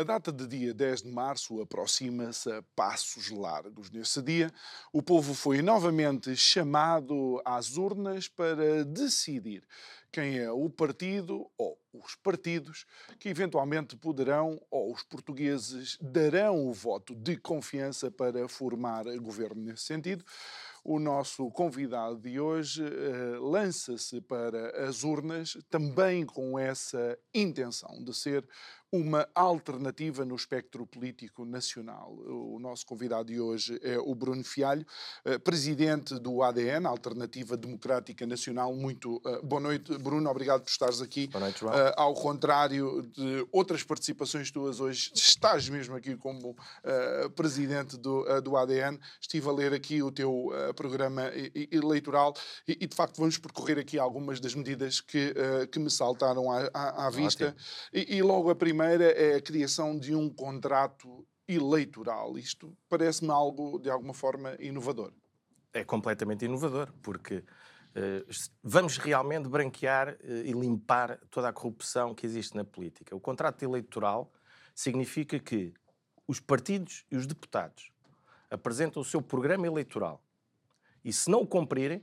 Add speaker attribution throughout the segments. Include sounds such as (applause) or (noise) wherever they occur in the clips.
Speaker 1: A data de dia 10 de março aproxima-se a passos largos. Nesse dia, o povo foi novamente chamado às urnas para decidir quem é o partido ou os partidos que eventualmente poderão ou os portugueses darão o voto de confiança para formar governo nesse sentido o nosso convidado de hoje uh, lança-se para as urnas também com essa intenção de ser uma alternativa no espectro político nacional. O nosso convidado de hoje é o Bruno Fialho, eh, presidente do ADN, Alternativa Democrática Nacional. Muito uh, boa noite, Bruno. Obrigado por estares aqui.
Speaker 2: Boa noite, João.
Speaker 1: Uh, ao contrário de outras participações tuas hoje, estás mesmo aqui como presidente do, do ADN. Estive a ler aqui o teu programa eleitoral e, e, de facto, vamos percorrer aqui algumas das medidas que, que me saltaram à, à, à vista. E, e logo a primeira primeira é a criação de um contrato eleitoral. Isto parece-me algo, de alguma forma, inovador.
Speaker 2: É completamente inovador, porque uh, vamos realmente branquear uh, e limpar toda a corrupção que existe na política. O contrato eleitoral significa que os partidos e os deputados apresentam o seu programa eleitoral e, se não o cumprirem,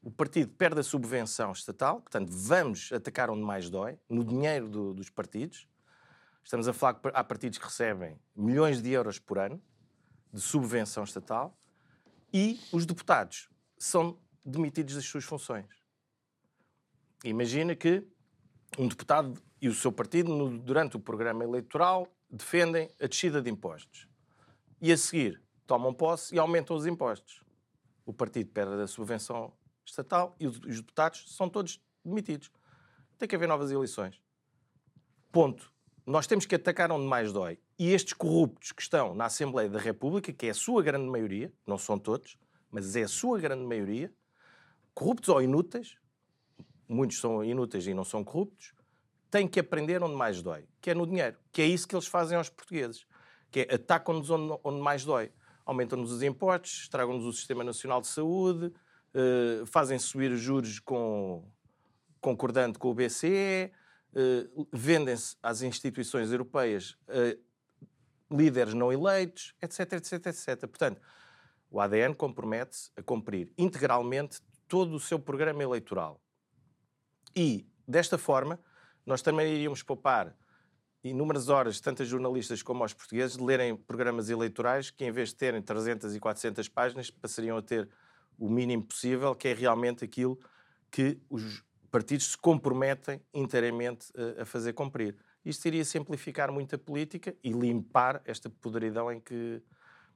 Speaker 2: o partido perde a subvenção estatal, portanto, vamos atacar onde mais dói, no dinheiro do, dos partidos, Estamos a falar que há partidos que recebem milhões de euros por ano de subvenção estatal e os deputados são demitidos das suas funções. Imagina que um deputado e o seu partido, no, durante o programa eleitoral, defendem a descida de impostos. E a seguir tomam posse e aumentam os impostos. O partido perde a subvenção estatal e os deputados são todos demitidos. Tem que haver novas eleições. Ponto nós temos que atacar onde mais dói. E estes corruptos que estão na Assembleia da República, que é a sua grande maioria, não são todos, mas é a sua grande maioria, corruptos ou inúteis, muitos são inúteis e não são corruptos, têm que aprender onde mais dói, que é no dinheiro, que é isso que eles fazem aos portugueses, que é atacam-nos onde, onde, mais dói. Aumentam-nos os impostos, estragam-nos o Sistema Nacional de Saúde, uh, fazem subir os juros com, concordando com o BCE, vendem-se às instituições europeias uh, líderes não eleitos, etc, etc, etc. Portanto, o ADN compromete-se a cumprir integralmente todo o seu programa eleitoral. E, desta forma, nós também iríamos poupar inúmeras horas, tanto as jornalistas como aos portugueses, de lerem programas eleitorais que, em vez de terem 300 e 400 páginas, passariam a ter o mínimo possível, que é realmente aquilo que os partidos se comprometem inteiramente a, a fazer cumprir. Isto iria simplificar muito a política e limpar esta podridão em que,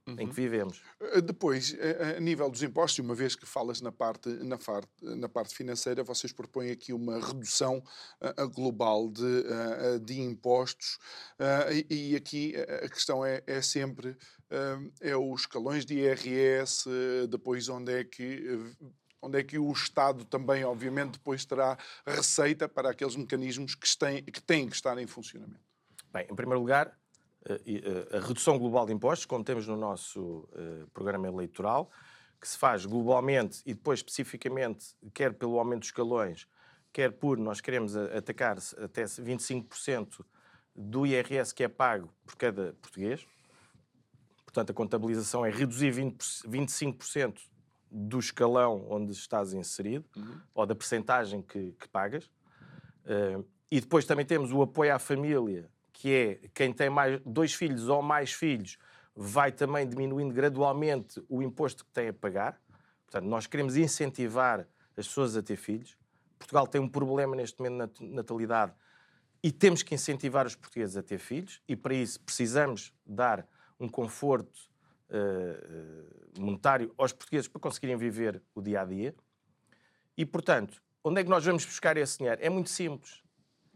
Speaker 2: Uhum. em que vivemos.
Speaker 1: Eh, depois, a, nível dos impostos, uma vez que falas na parte, na, parte, na parte financeira, vocês propõem aqui uma redução uh, global de, uh, de impostos uh, e, e, aqui a questão é, é sempre é os escalões de IRS, depois onde é que onde é que o Estado também, obviamente, depois terá receita para aqueles mecanismos que têm que, têm que estar em funcionamento?
Speaker 2: Bem, em primeiro lugar, eh, eh, a redução global de impostos, como temos no nosso eh, programa eleitoral, que se faz globalmente e depois especificamente, quer pelo aumento dos escalões, quer por nós queremos atacar até 25% do IRS que é pago por cada português. Portanto, a contabilização é reduzir 20, 25% do escalão onde estás inserido uhum. ou da percentagem que, que pagas. Uh, e depois também temos o apoio à família, que é quem tem mais, dois filhos ou mais filhos vai também diminuindo gradualmente o imposto que tem a pagar. Portanto, nós queremos incentivar as pessoas a ter filhos. Portugal tem um problema neste momento na natalidade e temos que incentivar os portugueses a ter filhos e para isso precisamos dar um conforto uh, monetário aos portugueses para conseguirem viver o dia a dia. E, portanto, onde é que nós vamos buscar esse dinheiro? É muito simples.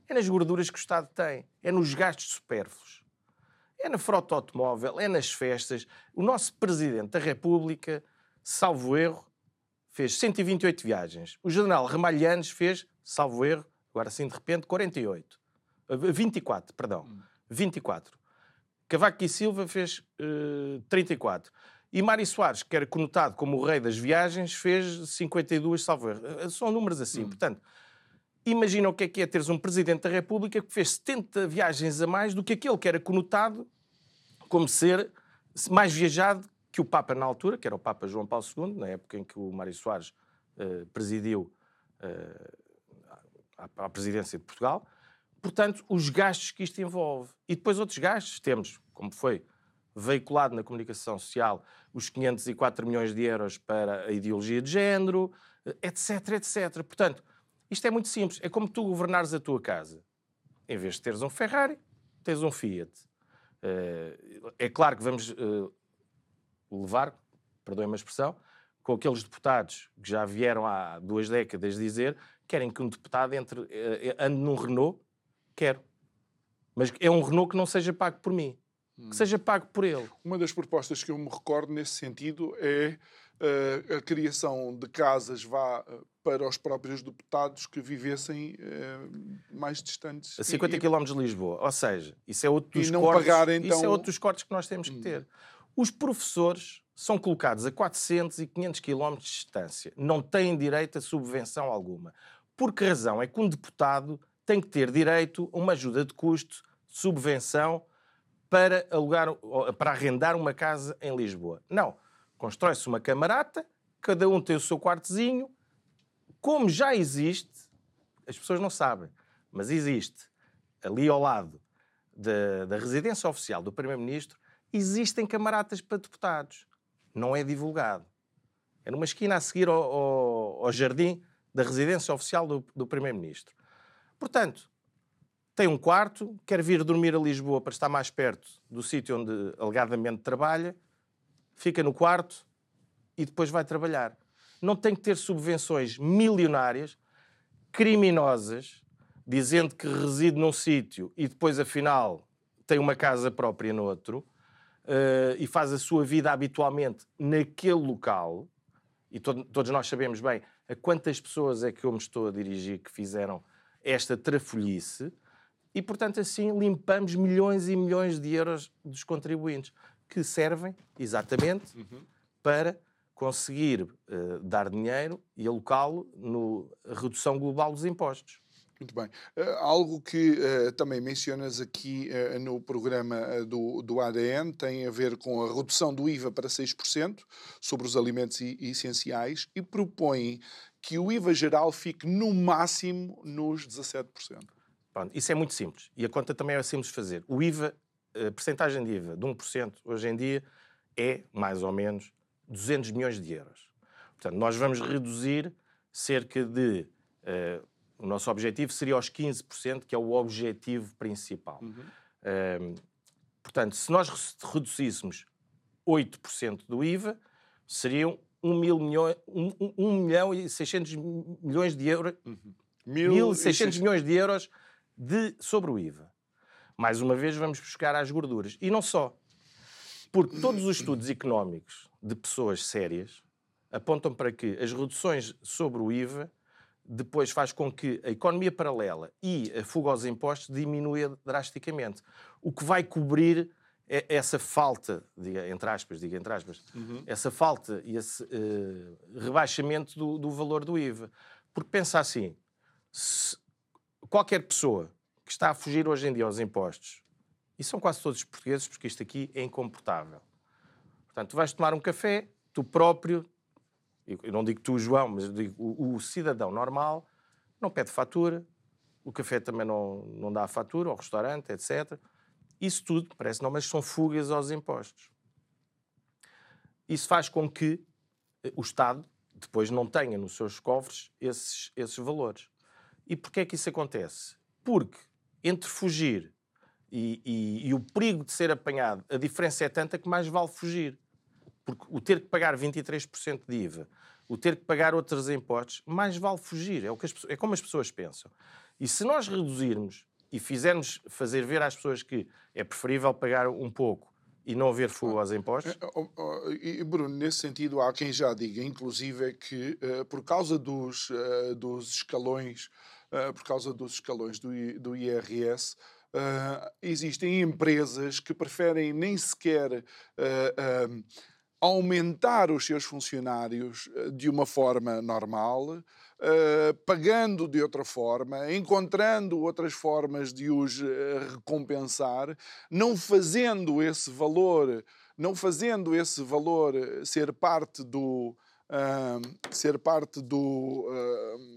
Speaker 2: É nas gorduras que o Estado tem, é nos gastos supérfluos, é na frota automóvel, é nas festas. O nosso Presidente da República, salvo erro, fez 128 viagens. O general Ramalhianes fez, salvo erro, agora sim de repente, 48. 24, perdão. Hum. 24. Cavaco e Silva fez uh, 34. E Mário Soares, que era conotado como o rei das viagens, fez 52, salvo erro. Eh, são números assim. Hum. Portanto, imagina o que é que é teres um Presidente da República que fez 70 viagens a mais do que aquele que era conotado como ser mais viajado que o Papa na altura, que era o Papa João Paulo II, na época em que o Mário Soares uh, presidiu uh, a, a presidência de Portugal. Portanto, os gastos que isto envolve. E depois outros gastos temos, como foi veiculado na comunicação social, os 504 milhões de euros para a ideologia de género, etc, etc. Portanto, isto é muito simples. É como tu governares a tua casa. Em vez de teres um Ferrari, tens um Fiat. Eh, é claro que vamos eh, levar, perdoem-me a expressão, com aqueles deputados que já vieram há duas décadas dizer querem que um deputado entre, eh, ande num Renault, quero. Mas é um Renault que não seja pago por mim, que seja pago por ele.
Speaker 1: Uma das propostas que eu me recordo nesse sentido é uh, a criação de casas vá uh, para os próprios deputados que vivessem uh, mais distantes.
Speaker 2: A 50 e, km de Lisboa. Ou seja, isso é outro dos cortes. Pagar, então... Isso é outro dos cortes que nós temos que hum. ter. Os professores são colocados a 400 e 500 km de distância. Não têm direito a subvenção alguma. Por que razão? É que um deputado tem que ter direito a uma ajuda de custo, subvenção, para alugar, para arrendar uma casa em Lisboa. Não constrói-se uma camarata, cada um tem o seu quartozinho. Como já existe, as pessoas não sabem, mas existe ali ao lado da, da residência oficial do Primeiro-Ministro, existem camaratas para deputados. Não é divulgado. É numa esquina a seguir ao, ao, ao jardim da residência oficial do, do Primeiro-Ministro. Portanto, tem um quarto, quer vir dormir a Lisboa para estar mais perto do sítio onde alegadamente trabalha, fica no quarto e depois vai trabalhar. Não tem que ter subvenções milionárias, criminosas, dizendo que reside num sítio e depois, afinal, tem uma casa própria no outro uh, e faz a sua vida habitualmente naquele local. E to todos nós sabemos bem a quantas pessoas é que eu me estou a dirigir que fizeram esta trafolhice. E, portanto, assim limpamos milhões e milhões de euros dos contribuintes que servem exatamente uhum. para conseguir uh, dar dinheiro e alocá-lo na redução global dos impostos.
Speaker 1: Muito bem. Uh, algo que uh, também mencionas aqui uh, no programa do, do ADN tem a ver com a redução do IVA para 6% sobre os alimentos essenciais e propõe que o IVA geral fique no máximo nos 17%.
Speaker 2: Pronto, isso é muito simples e a conta também é simples de fazer. O IVA a percentagem de IVA de 1% hoje em dia é, mais ou menos, 200 milhões de euros. Portanto, nós vamos reduzir cerca de. Uh, o nosso objetivo seria aos 15%, que é o objetivo principal. Uhum. Uh, portanto, se nós reduzíssemos 8% do IVA, seriam 1, mil milhões, 1, 1 milhão e 600 milhões de euros. Uhum. 1.600 milhões de euros de, sobre o IVA mais uma vez vamos buscar às gorduras. E não só. Porque todos os estudos económicos de pessoas sérias apontam para que as reduções sobre o IVA depois faz com que a economia paralela e a fuga aos impostos diminua drasticamente. O que vai cobrir essa falta, diga, entre aspas, diga entre aspas, uhum. essa falta e esse uh, rebaixamento do, do, valor do IVA. Porque pensa assim, qualquer pessoa que está a fugir hoje em dia aos impostos, e são quase todos os portugueses, porque isto aqui é incomportável. Portanto, tu vais tomar um café, tu próprio, eu não digo tu, João, mas digo o, o cidadão normal, não pede fatura, o café também não, não dá fatura, ao restaurante, etc. Isso tudo, parece não, mas são fugas aos impostos. Isso faz com que eh, o Estado depois não tenha nos seus cofres esses, esses valores. E porquê é que isso acontece? Porque entre fugir e, e, e, o perigo de ser apanhado, a diferença é tanta que mais vale fugir. Porque o ter que pagar 23% de IVA, o ter que pagar outros impostos, mais vale fugir. É, o que as, é como as pessoas pensam. E se nós reduzirmos e fizermos fazer ver às pessoas que é preferível pagar um pouco e não haver fuga aos impostos?
Speaker 1: Eh, oh, oh, e, Bruno, nesse sentido, há quem já diga, inclusive, que uh, por causa dos, uh, dos escalões, uh, por causa dos escalões do, do IRS, existem empresas que preferem nem sequer aumentar os seus funcionários de uma forma normal, uh, pagando de outra forma, encontrando outras formas de os uh, recompensar, não fazendo esse valor, não fazendo esse valor ser parte do uh, ser parte do,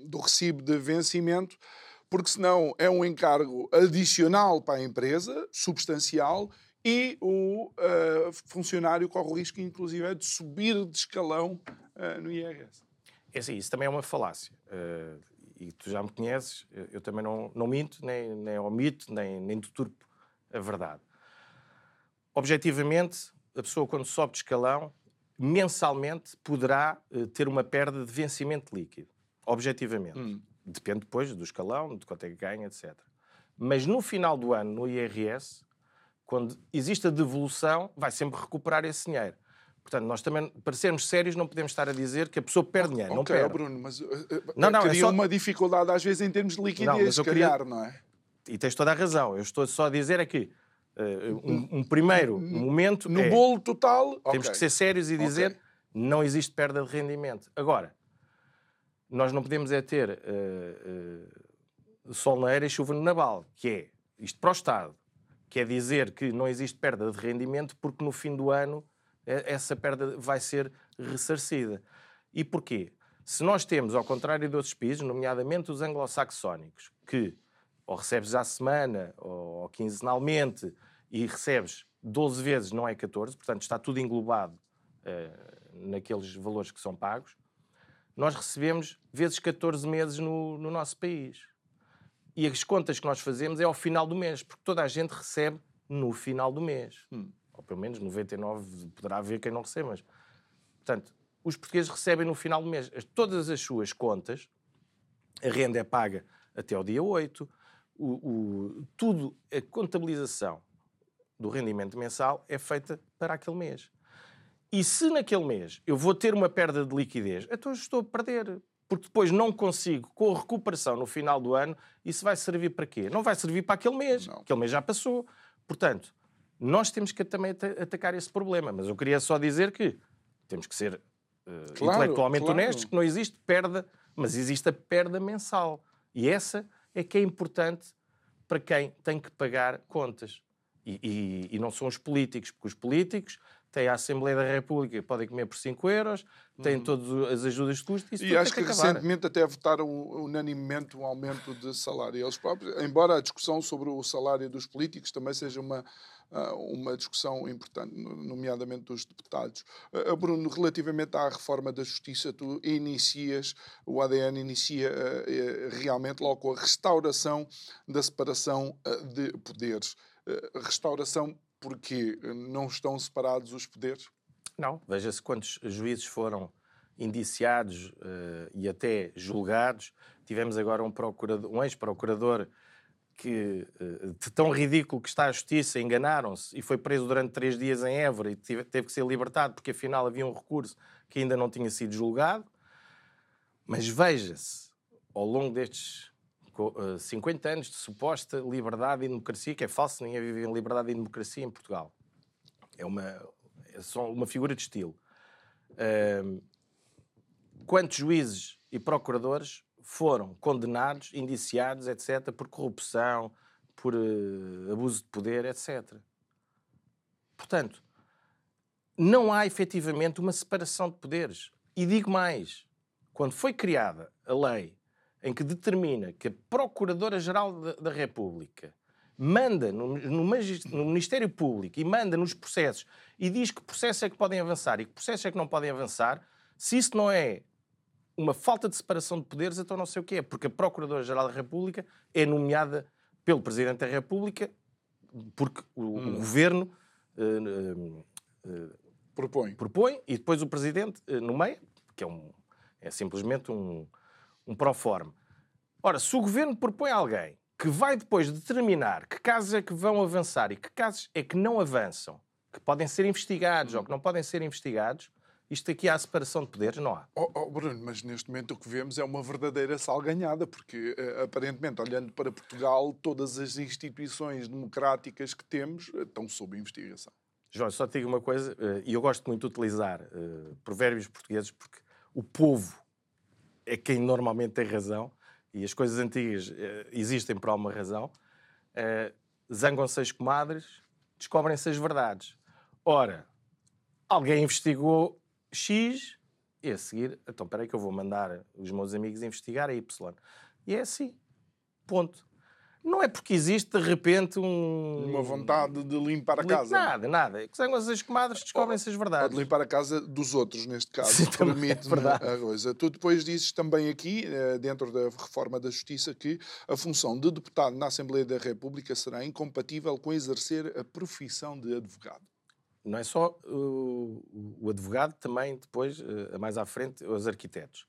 Speaker 1: do recibo de vencimento, porque senão é um encargo adicional para a empresa, substancial, e o funcionário corre o risco, inclusive, de subir de escalão no IRS.
Speaker 2: É assim, isso também é uma falácia. Uh, e tu já me conheces, eu também não, não minto, nem, nem omito, nem, nem deturpo a verdade. Objetivamente, a pessoa, quando sobe de escalão, mensalmente poderá uh, ter uma perda de vencimento líquido. Objetivamente. Hum. Depende depois do escalão, de quanto é que ganha, etc. Mas no final do ano, no IRS, quando existe a devolução, vai sempre recuperar esse dinheiro. Portanto, nós também, para sermos sérios, não podemos estar a dizer que a pessoa perde dinheiro.
Speaker 1: Okay,
Speaker 2: não perde.
Speaker 1: Bruno, mas uh, não, não, é só... uma dificuldade às vezes em termos de liquidez, não, calhar, queria... não é?
Speaker 2: E tens toda a razão. Eu estou só a dizer é que uh, um, um, primeiro momento.
Speaker 1: No
Speaker 2: é,
Speaker 1: bolo total.
Speaker 2: Temos
Speaker 1: okay.
Speaker 2: que ser sérios e dizer okay. não existe perda de rendimento. Agora, nós não podemos é ter uh, uh, sol na era e chuva no naval, que é isto para o Estado. Quer dizer que não existe perda de rendimento porque no fim do ano essa perda vai ser ressarcida. E porquê? Se nós temos, ao contrário de outros países, nomeadamente os anglo-saxónicos, que ou recebes à semana ou quinzenalmente e recebes 12 vezes, não é 14, portanto está tudo englobado uh, naqueles valores que são pagos, nós recebemos vezes 14 meses no, no nosso país. E as contas que nós fazemos é ao final do mês, porque toda a gente recebe no final do mês. Hum pelo menos 99 poderá haver quem não receba, mas, portanto, os portugueses recebem no final do mês todas as suas contas, a renda é paga até ao dia 8, o, o, tudo, a contabilização do rendimento mensal é feita para aquele mês. E se naquele mês eu vou ter uma perda de liquidez, então estou a perder. Porque depois não consigo, com a recuperação no final do ano, isso vai servir para quê? Não vai servir para aquele mês. Não. Aquele mês já passou. Portanto, nós temos que também atacar esse problema. Mas eu queria só dizer que temos que ser uh, claro, intelectualmente claro. honestos, que não existe perda, mas existe a perda mensal. E essa é que é importante para quem tem que pagar contas. E, e, e não são os políticos, porque os políticos têm a Assembleia da República, podem comer por 5 euros, têm uhum. todas as ajudas de custo.
Speaker 1: Isso e acho que, que recentemente até votaram unanimemente um aumento de salário. Eles próprios, embora a discussão sobre o salário dos políticos também seja uma, ah, uma discussão importante, nomeadamente dos deputados. Ah, Bruno, relativamente à reforma da justiça, tu inicias, o ADN inicia ah, eh, realmente logo com a restauração da separação de poderes. Restauração porque não estão separados os poderes?
Speaker 2: Não. Veja-se quantos juízes foram indiciados uh, e até julgados. Tivemos agora um, um ex-procurador que, uh, de tão ridículo que está a justiça, enganaram-se e foi preso durante três dias em Évora e tive, teve que ser libertado porque afinal havia um recurso que ainda não tinha sido julgado. Mas veja-se, ao longo destes 50 eh, anos de suposta liberdade e democracia, que é falso, ninguém vive em liberdade e democracia em Portugal. É uma, é só uma figura de estilo. Uh, quantos juízes e procuradores foram condenados, indiciados, etc., por corrupção, por uh, abuso de poder, etc. Portanto, não há efetivamente uma separação de poderes. E digo mais: quando foi criada a lei em que determina que a Procuradora-Geral da, República manda no, no, no, Ministério Público e manda nos processos e diz que processos é que podem avançar e que processos é que não podem avançar, se isso não é uma falta de separação de poderes, então não sei o que é, porque a Procuradora-Geral da República é nomeada pelo Presidente da República porque o, hum. o Governo uh,
Speaker 1: uh, propõe.
Speaker 2: propõe e depois o Presidente uh, nomeia, que é, um, é simplesmente um, um proforme. Ora, se o governo propõe alguém que vai depois determinar que casos é que vão avançar e que casos é que não avançam, que podem ser investigados ou que não podem ser investigados, isto aqui há separação de poderes? Não há.
Speaker 1: Oh, oh, Bruno, mas neste momento o que vemos é uma verdadeira salganhada, porque uh, aparentemente, olhando para Portugal, todas as instituições democráticas que temos uh, estão sob investigação.
Speaker 2: João, só te digo uma coisa, uh, e eu gosto muito de utilizar provérbios portugueses porque o povo é quem normalmente tem razão e as coisas antigas existem por alguma razão. Zangam-se as comadres, descobrem-se as verdades. Ora, alguém investigou X e a seguir, então espera aí que eu vou mandar os meus amigos investigar a Y. E é assim. Ponto. Não é porque existe de repente um.
Speaker 1: Uma vontade de limpar a casa.
Speaker 2: Nada, nada. É que são as comadres descobrem-se as verdades.
Speaker 1: De limpar a casa dos outros, neste caso. Sim, permite é a coisa. Tu depois dizes também aqui, eh, dentro da reforma da Justiça, que a função de deputado na Assembleia da República será incompatível com exercer a profissão de advogado
Speaker 2: não é só uh, o advogado, também depois, uh, mais à frente, os arquitetos.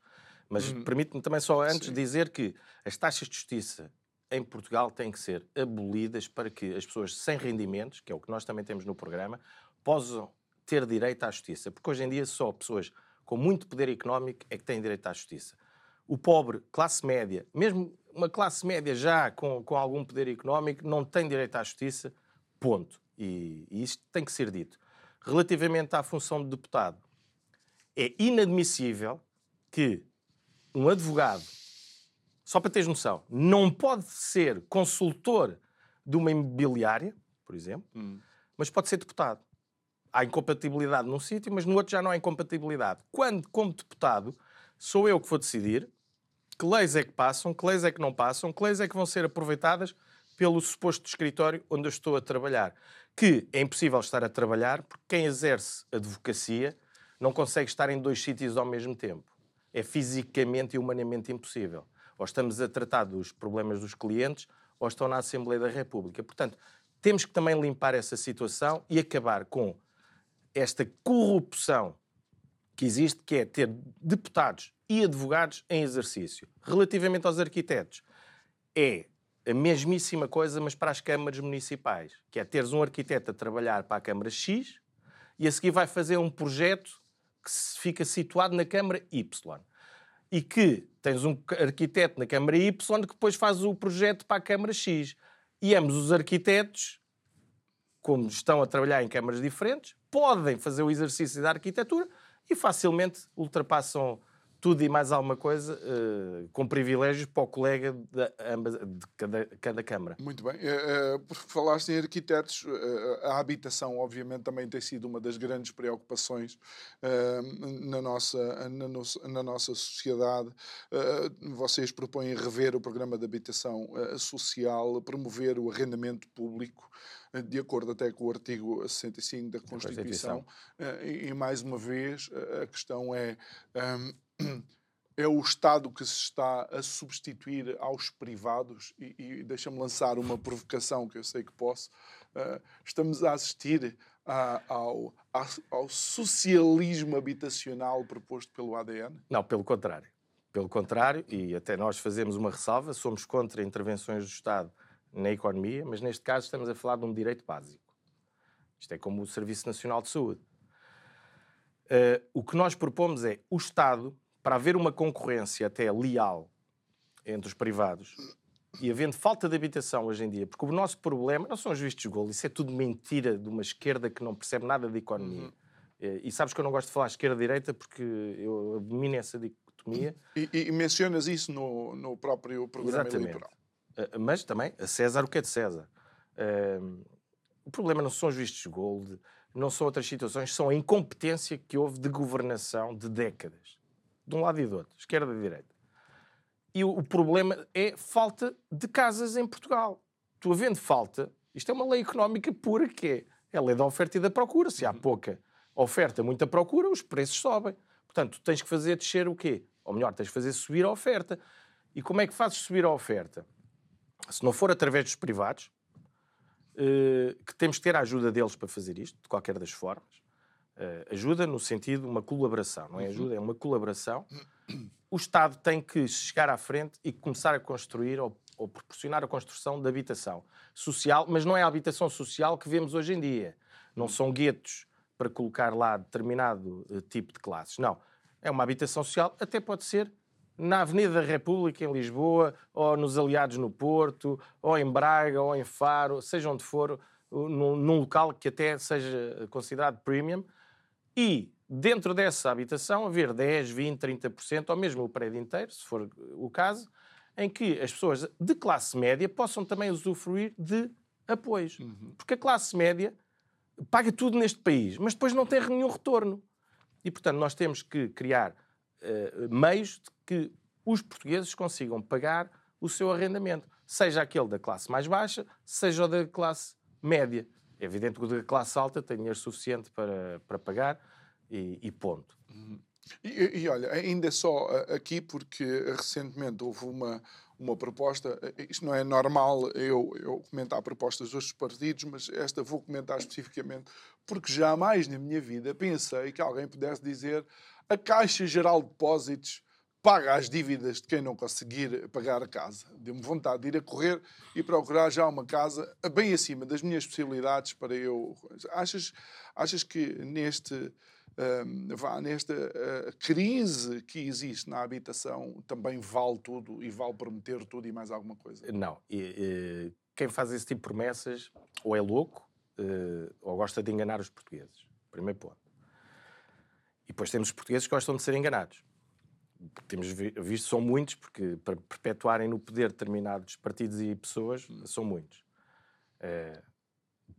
Speaker 2: Mas hum. permite-me também só antes Sim. dizer que as taxas de justiça em Portugal têm que ser abolidas para que as pessoas sem rendimentos, que é o que nós também temos no programa, possam ter direito à justiça. Porque hoje em dia só pessoas com muito poder económico é que têm direito à justiça. O pobre, classe média, mesmo uma classe média já com, com algum poder económico, não tem direito à justiça, ponto. E, e isto tem que ser dito. Relativamente à função de deputado, é inadmissível que um advogado, só para teres noção, não pode ser consultor de uma imobiliária, por exemplo, hum. mas pode ser deputado. Há incompatibilidade num sítio, mas no outro já não há incompatibilidade. Quando, como deputado, sou eu que vou decidir que leis é que passam, que leis é que não passam, que leis é que vão ser aproveitadas pelo suposto escritório onde eu estou a trabalhar que é impossível estar a trabalhar porque quem exerce advocacia não consegue estar em dois sítios ao mesmo tempo. É fisicamente e humanamente impossível. Ou estamos a tratar dos problemas dos clientes ou estão na Assembleia da República. Portanto, temos que também limpar essa situação e acabar com esta corrupção que existe, que é ter deputados e advogados em exercício. Relativamente aos arquitetos, é a mesmíssima coisa, mas para as câmaras municipais, que é teres um arquiteto a trabalhar para a Câmara X e a seguir vai fazer um projeto que fica situado na Câmara Y. E que tens um arquiteto na Câmara Y que depois faz o projeto para a Câmara X. E ambos os arquitetos, como estão a trabalhar em câmaras diferentes, podem fazer o exercício da arquitetura e facilmente ultrapassam tudo e mais alguma coisa uh, com privilégios para o colega de, ambas, de cada, cada Câmara.
Speaker 1: Muito bem. Uh, uh, porque falaste em arquitetos, a habitação, obviamente, também tem sido uma das grandes preocupações na, nossa, na, no, na nossa sociedade. vocês propõem rever o programa de habitação social, promover o arrendamento público de acordo até com o artigo 65 da Constituição. E, e, mais uma vez, a questão é. Um, é o Estado que se está a substituir aos privados, e, e deixa-me lançar uma provocação que eu sei que posso. Uh, estamos a assistir a, ao, a, ao socialismo habitacional proposto pelo ADN?
Speaker 2: Não, pelo contrário. Pelo contrário, e até nós fazemos uma ressalva, somos contra intervenções do Estado na economia, mas neste caso estamos a falar de um direito básico. Isto é como o Serviço Nacional de Saúde. Uh, o que nós propomos é o Estado para haver uma concorrência até leal entre os privados e havendo falta de habitação hoje em dia, porque o nosso problema não são os vistos de golo, isso é tudo mentira de uma esquerda que não percebe nada de economia. Uhum. Eh, e sabes que eu não gosto de falar esquerda-direita porque eu abomino essa dicotomia.
Speaker 1: E, e, mencionas isso no, no próprio programa Exatamente. eleitoral.
Speaker 2: Eh, mas também, a César, o que é de César? Uh, o problema não são os vistos de gold, não são outras situações, são a incompetência que houve de governação de décadas de um lado e do outro, esquerda e direita. E o, o problema é falta de casas em Portugal. Tu havendo falta, isto é uma lei económica pura que é, é a lei da oferta e da procura. Se há pouca oferta, muita procura, os preços sobem. Portanto, tu tens que fazer descer o quê? Ou melhor, tens que fazer subir a oferta. E como é que fazes subir a oferta? Se não for através dos privados, eh, que temos que ter a ajuda deles para fazer isto, de qualquer das formas, ajuda no sentido de uma colaboração, não é uhum. ajuda, é uma colaboração. O Estado tem que chegar à frente e começar a construir ou, ou proporcionar a construção de habitação social, mas não é a habitação social que vemos hoje em dia. Não são guetos para colocar lá determinado uh, tipo de classes. Não. É uma habitação social, até pode ser na Avenida da República, em Lisboa, ou nos Aliados no Porto, ou em Braga, ou em Faro, seja onde for, num, num local que até seja considerado premium, e dentro dessa habitação haver 10, 20, 30%, ou mesmo o prédio inteiro, se for o caso, em que as pessoas de classe média possam também usufruir de apoios. Uhum. Porque a classe média paga tudo neste país, mas depois não tem nenhum retorno. E, portanto, nós temos que criar uh, meios de que os portugueses consigam pagar o seu arrendamento, seja aquele da classe mais baixa, seja o da classe média. É evidente que o da classe alta tem dinheiro suficiente para, para pagar e, e ponto.
Speaker 1: E, e, olha, ainda só aqui, porque recentemente houve uma, uma proposta, isto não é normal eu, eu comentar propostas dos partidos, mas esta vou comentar especificamente, porque jamais na minha vida pensei que alguém pudesse dizer a Caixa Geral de Depósitos paga as dívidas de quem não conseguir pagar a casa. Deu-me vontade de ir a correr e procurar já uma casa bem acima das minhas possibilidades para eu. Achas, achas que neste. Uh, vá, nesta uh, crise que existe na habitação também vale tudo e vale prometer tudo e mais alguma coisa?
Speaker 2: Não. E, e, quem faz esse tipo de promessas ou é louco uh, ou gosta de enganar os portugueses. Primeiro ponto. E depois temos portugueses que gostam de ser enganados temos visto, são muitos, porque para perpetuarem no poder determinados partidos e pessoas, são muitos. Uh,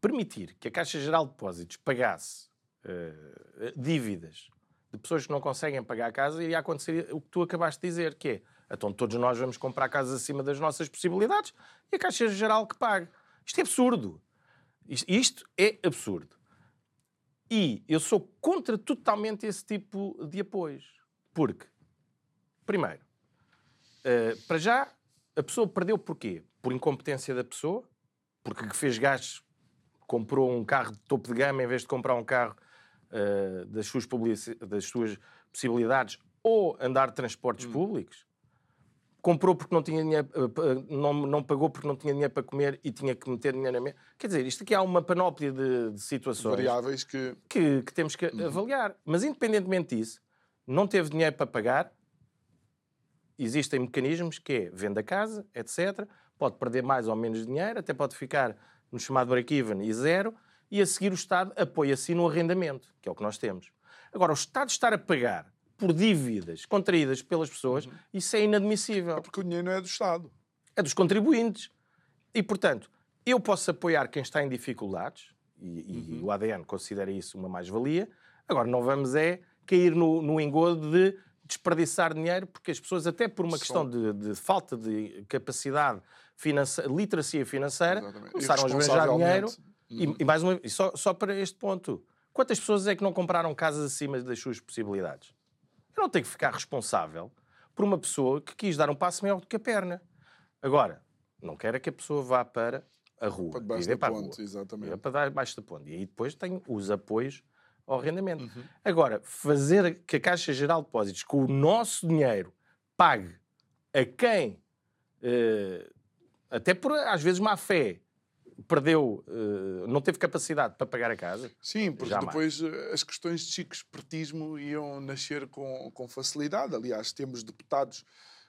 Speaker 2: permitir que a Caixa Geral de Depósitos pagasse uh, dívidas de pessoas que não conseguem pagar a casa, iria acontecer o que tu acabaste de dizer, que é, então todos nós vamos comprar casas acima das nossas possibilidades e a Caixa Geral que pague. Isto é absurdo. Isto, isto é absurdo. E eu sou contra totalmente esse tipo de apoios. Porque Primeiro, uh, para já, a pessoa perdeu porquê? Por incompetência da pessoa, porque fez gastos, comprou um carro de topo de gama em vez de comprar um carro uh, das, suas das suas possibilidades ou andar de transportes hum. públicos. Comprou porque não tinha dinheiro, uh, não, não pagou porque não tinha dinheiro para comer e tinha que meter dinheiro na mesa. Quer dizer, isto aqui há uma panóplia de, de situações
Speaker 1: variáveis que...
Speaker 2: que, que temos que uhum. avaliar. Mas independentemente disso, não teve dinheiro para pagar, existem mecanismos que é venda a casa, etc. Pode perder mais ou menos dinheiro, até pode ficar no chamado break-even e zero, e a seguir o Estado apoia-se no arrendamento, que é o que nós temos. Agora, o Estado estar a pagar por dívidas contraídas pelas pessoas, uhum. isso é inadmissível.
Speaker 1: É porque o dinheiro não é do Estado.
Speaker 2: É dos contribuintes. E, portanto, eu posso apoiar quem está em dificuldades, e, uhum. o ADN considera isso uma mais-valia. Agora, não vamos é cair no, no engodo de desperdiçar dinheiro, porque as pessoas, até por uma questão de, de falta de capacidade, financeira, literacia financeira, Exatamente. começaram a esbanjar dinheiro. E, uhum. e, mais uma, e só, só para este ponto, quantas pessoas é que não compraram casas acima das suas possibilidades? Eu não tenho que ficar responsável por uma pessoa que quis dar um passo maior do que a perna. Agora, não quero é que a pessoa vá para a rua.
Speaker 1: Para debaixo da ponte, exatamente.
Speaker 2: Para debaixo da ponte. E aí depois tem os apoios ao rendimento. Uhum. Agora, fazer que a Caixa Geral de Depósitos, com o nosso dinheiro, pague a quem, uh, até por às vezes má fé, perdeu, uh, não teve capacidade para pagar a casa.
Speaker 1: Sim, porque jamais. depois eh, as questões de chico espertismo iam nascer com, com facilidade. Aliás, temos deputados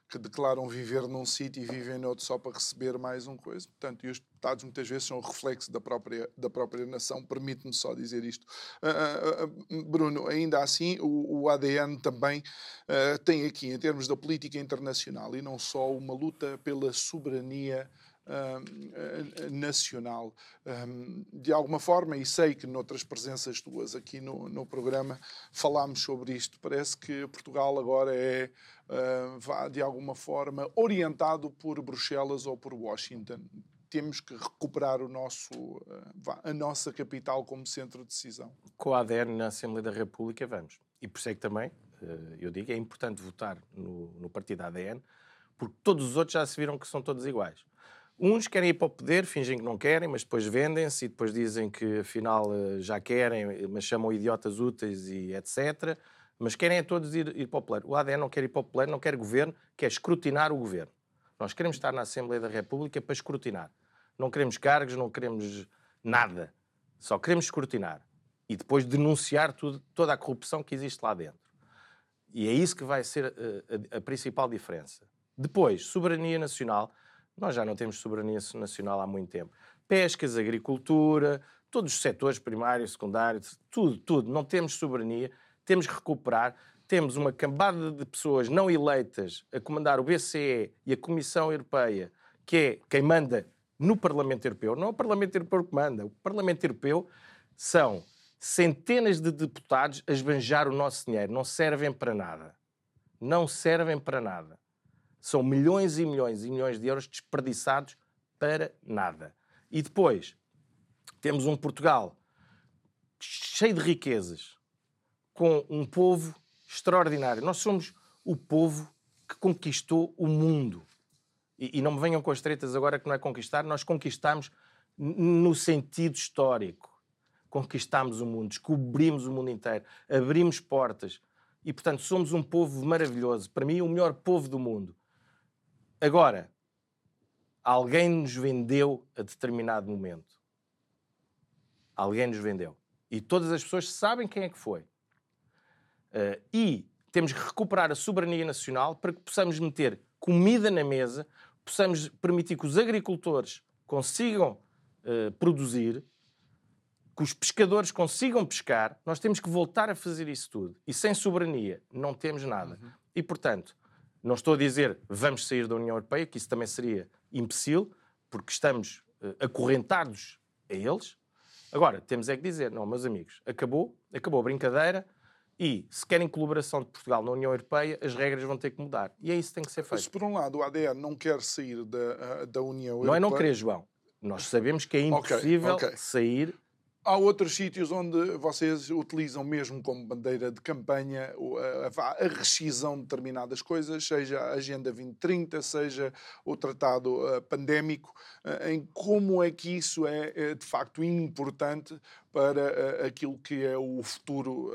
Speaker 1: que declaram viver num sítio e vivem noutro só para receber mais um coisa. Portanto, e os deputados muitas vezes são reflexo da própria, da própria nação. Permite-me só dizer isto. Uh, uh, Bruno, ainda assim, o, o ADN também uh, tem aqui, em termos da política internacional, e não só uma luta pela soberania Uh, nacional. Um, de alguma forma, e sei que noutras presenças tuas aqui no, no programa falámos sobre isto, parece que Portugal agora é, uh, de alguma forma, orientado por Bruxelas ou por Washington. Temos que recuperar o nosso, a nossa capital como centro de decisão.
Speaker 2: Com a ADN na Assembleia da República, vamos. E por isso é que também, eu digo, é importante votar no, no partido ADN, porque todos os outros já se viram que são todos iguais. Uns querem ir para o poder, fingem que não querem, mas depois vendem-se e depois dizem que afinal eh, já querem, mas chamam idiotas úteis e etc. Mas querem a todos ir, ir para o poder. O ADN não quer ir para o poder, não quer governo, quer escrutinar o governo. Nós queremos estar na Assembleia da República para escrutinar. Não queremos cargos, não queremos nada. Só queremos escrutinar. E depois denunciar tudo, toda a corrupção que existe lá dentro. E é isso que vai ser a, a, a principal diferença. Depois, soberania nacional. Nós já não temos soberania nacional há muito tempo. Pescas, agricultura, todos os setores, primário, secundário, tudo, tudo. Não temos soberania, temos que recuperar. Temos uma cambada de pessoas não eleitas a comandar o BCE e a Comissão Europeia, que é quem manda no Parlamento Europeu. Não é o Parlamento Europeu que manda. O Parlamento Europeu são centenas de deputados a esbanjar o nosso dinheiro. Não servem para nada. Não servem para nada. São milhões e milhões e milhões de euros desperdiçados para nada. E depois temos um Portugal cheio de riquezas, com um povo extraordinário. Nós somos o povo que conquistou o mundo. E, e não me venham com as tretas agora que não é conquistar, nós conquistamos no sentido histórico. Conquistámos o mundo, descobrimos o mundo inteiro, abrimos portas. E, portanto, somos um povo maravilhoso. Para mim, o melhor povo do mundo. Agora, alguém nos vendeu a determinado momento. Alguém nos vendeu. E todas as pessoas sabem quem é que foi. Uh, e temos que recuperar a soberania nacional para que possamos meter comida na mesa, possamos permitir que os agricultores consigam uh, produzir, que os pescadores consigam pescar. Nós temos que voltar a fazer isso tudo. E sem soberania não temos nada. Uhum. E, portanto, não estou a dizer vamos sair da União Europeia, que isso também seria imbecil, porque estamos uh, acorrentados a eles. Agora, temos é que dizer, não, meus amigos, acabou, acabou a brincadeira e se querem colaboração de Portugal na União Europeia, as regras vão ter que mudar. E é isso que tem que ser feito.
Speaker 1: Se por um lado o ADN não quer sair da, eh, da União Europeia...
Speaker 2: Não é não querer, João. Nós sabemos que é impossível okay, okay. sair
Speaker 1: Há outros sítios onde vocês utilizam mesmo como bandeira de campanha a, rescisão de determinadas coisas, seja a Agenda 2030, seja o Tratado eh, Pandémico, eh, em como é que isso é, é de facto importante para eh, aquilo que é o futuro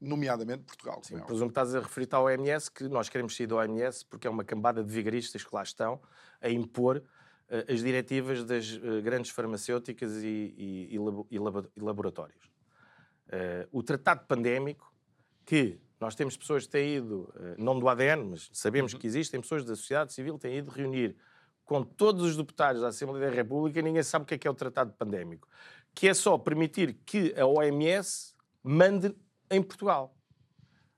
Speaker 1: nomeadamente Portugal.
Speaker 2: Sim, é presumo que estás a referir ao OMS, que nós queremos sair do OMS porque é uma cambada de vigaristas que lá estão a impor as diretivas das uh, grandes farmacêuticas e, e, e, laboratórios. Uh, o tratado pandémico, que nós temos pessoas que têm ido, não do ADN, mas sabemos uhum. que existem pessoas da sociedade civil que têm ido reunir com todos os deputados da Assembleia da República e ninguém sabe o que é, que é o tratado pandémico. Que é só permitir que a OMS mande em Portugal.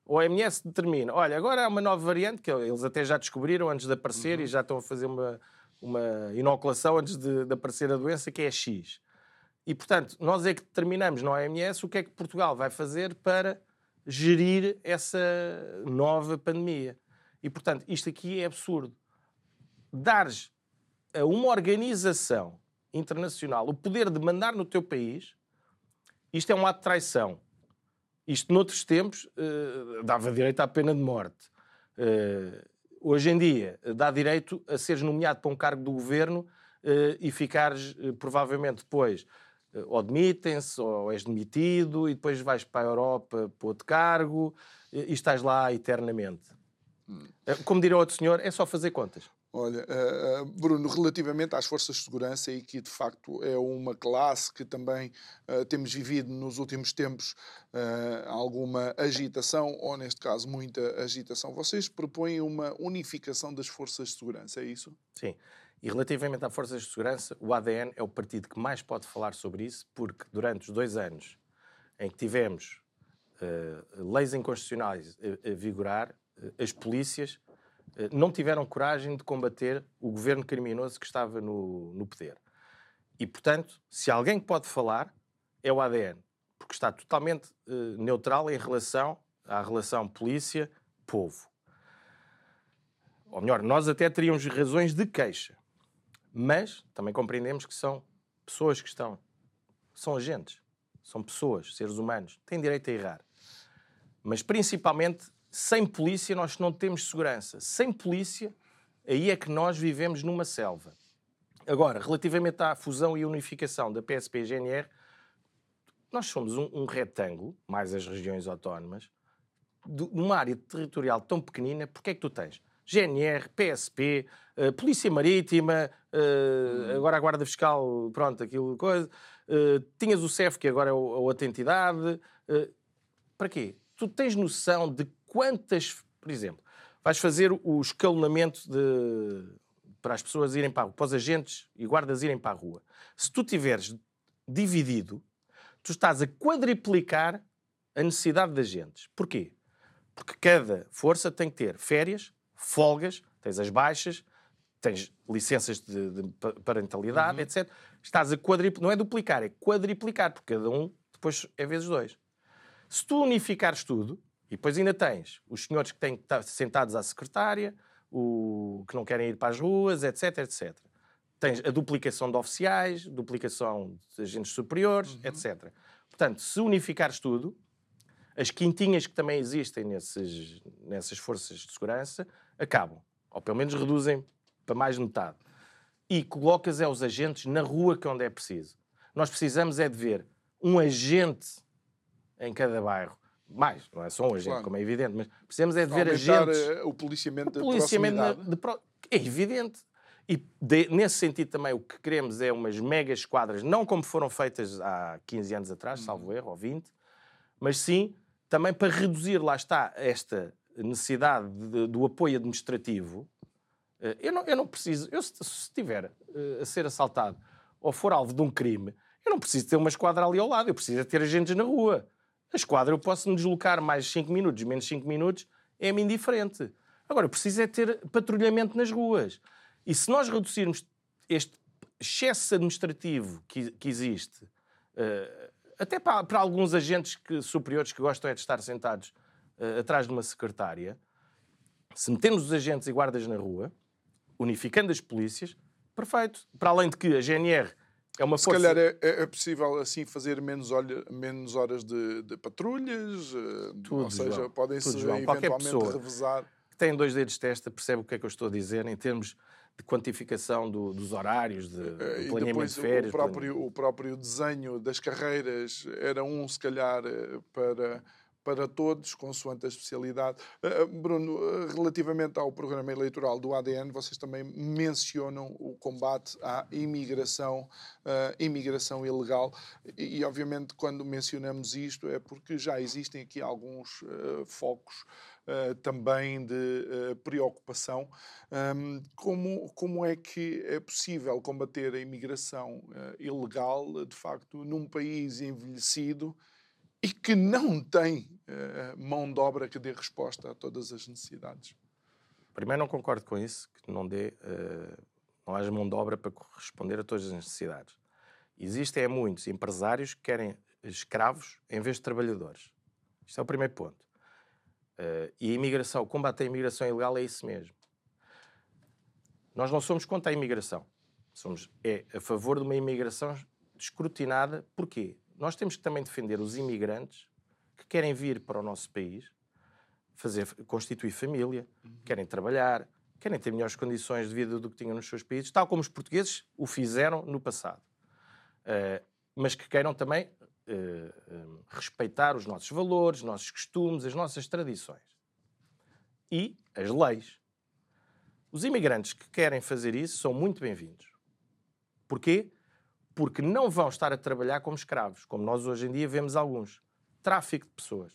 Speaker 2: O OMS determina, olha, agora há uma nova variante que eles até já descobriram antes de aparecer uhum. e já estão a fazer uma, uma inoculação antes de, de aparecer a doença, que é X. E, portanto, nós é que determinamos na OMS o que é que Portugal vai fazer para gerir essa nova pandemia. E, portanto, isto aqui é absurdo. Dares a uma organização internacional o poder de mandar no teu país, isto é um ato de traição. Isto, noutros tempos, uh, dava direito à pena de morte. Uh, hoje em dia, dá direito a seres nomeado para um cargo do governo uh, e ficares, provavelmente, depois, ou demitem-se, ou és demitido, e depois vais para a Europa para outro cargo e estás lá eternamente. Hum. Como diria outro senhor, é só fazer contas.
Speaker 1: Olha, uh, Bruno, relativamente às forças de segurança, e que de facto é uma classe que também uh, temos vivido nos últimos tempos uh, alguma agitação, ou neste caso muita agitação, vocês propõem uma unificação das forças de segurança, é isso?
Speaker 2: Sim. E relativamente às forças de segurança, o ADN é o partido que mais pode falar sobre isso, porque durante os dois anos em que tivemos leis inconstitucionais a, a vigorar, as polícias não tiveram coragem de combater o governo criminoso que estava no, no poder. E, portanto, se alguém pode falar, é o ADN, porque está totalmente uh, neutral em relação à relação polícia-povo. Ou melhor, nós até teríamos razões de queixa, mas também compreendemos que são pessoas que estão, são agentes, são pessoas, seres humanos, têm direito a errar. Mas principalmente sem polícia nós não temos segurança. Sem polícia, aí é que nós vivemos numa selva. Agora, relativamente à fusão e unificação da PSP e GNR, nós somos um, um retângulo, mais as regiões autónomas, de, numa área territorial tão pequenina, porque é que tu tens GNR, PSP, uh, Polícia Marítima, uh, agora a Guarda Fiscal, pronto, aquilo coisa. Uh, tinhas o CEF, que agora é, é outra entidade. para quê? Tu tens noção de quantas, por exemplo, vais fazer o escalonamento de, para as pessoas irem para a rua, para os agentes e guardas irem para a rua. Se tu tiveres dividido, tu estás a quadriplicar a necessidade de agentes. Porquê? Porque cada força tem que ter férias, folgas, tens as baixas, tens licenças de, de parentalidade, uhum. etc. Estás a quadriplicar, não é duplicar, é quadriplicar, porque cada um depois é vezes dois. Se tu unificares tudo, e depois ainda tens os senhores que têm que estar sentados à secretária, o que não querem ir para as ruas, etc, etc. Tens a duplicação de oficiais, duplicação de agentes superiores, uhum. etc. Portanto, se unificares tudo, as quintinhas que também existem nesses, nessas forças de segurança acabam. Ou pelo menos reduzem para mais de metade. E colocas é os agentes na rua que é onde é preciso. Nós precisamos é de ver um agente em cada bairro. Mais, não é só um agente, claro. como é evidente, mas precisamos é de ver agentes...
Speaker 1: Eh, o policiamento, o policiamento de, de pro...
Speaker 2: É evidente. E de, nesse sentido também o que queremos é umas mega esquadras, não como foram feitas há 15 anos atrás, salvo uhum. erro, ou 20, mas sim também para reduzir, lá está, esta necessidade de, do apoio administrativo. Eh, eu não, eu não preciso, eu se, estiver eh, a ser assaltado ou for alvo de um crime, eu não preciso ter uma esquadra ali ao lado, eu preciso ter agentes na rua. A esquadra eu posso me deslocar mais 5 minutos, menos 5 minutos, é-me indiferente. Agora, preciso é ter patrulhamento nas ruas. E se nós reduzirmos este excesso administrativo que, que existe, uh, até para, para alguns agentes que, superiores que gostam é de estar sentados uh, atrás de uma secretária, se metermos os agentes e guardas na rua, unificando as polícias, perfeito. Para além de que a GNR é uma
Speaker 1: Se
Speaker 2: força...
Speaker 1: calhar é, é, possível assim fazer menos, olha, menos horas de, de patrulhas, eh, tudo, ou seja, podem-se eventualmente revezar.
Speaker 2: Que tem dois dedos de testa, percebe o que é que eu estou a dizer em termos de quantificação do, dos horários, de,
Speaker 1: eh, de planeamento de férias. O próprio, o próprio desenho das carreiras era um, se calhar, eh, para para todos, consoante a especialidade. Uh, Bruno, uh, relativamente ao programa eleitoral do ADN, vocês também mencionam o combate à imigração, imigração ilegal e, obviamente, quando mencionamos isto é porque já existem aqui alguns focos Uh, também de uh, preocupação. Um, como, como é que é possível combater a imigração uh, ilegal, de facto, num país envelhecido e que não tem mão de obra que dê resposta a todas as necessidades.
Speaker 2: Primeiro, não concordo com isso, que não dê, uh, não haja mão de obra para corresponder a todas as necessidades. Existem é, muitos empresários que querem escravos em vez de trabalhadores. Isto é o primeiro ponto. Uh, e a imigração, o combate à imigração ilegal é isso mesmo. Nós não somos contra a imigração. Somos é a favor de uma imigração escrutinada. Porquê? nós temos que também defender os imigrantes que querem vir para o nosso país, fazer, constituir família, uhum. querem trabalhar, querem ter melhores condições de vida do que tinham nos seus países, tal como os portugueses o fizeram no passado. Uh, mas que queiram também uh, respeitar os nossos valores, os nossos costumes, as nossas tradições. E as leis. Os imigrantes que querem fazer isso são muito bem-vindos. Porquê? porque não vão estar a trabalhar como escravos, como nós hoje em dia vemos alguns. Tráfico de pessoas.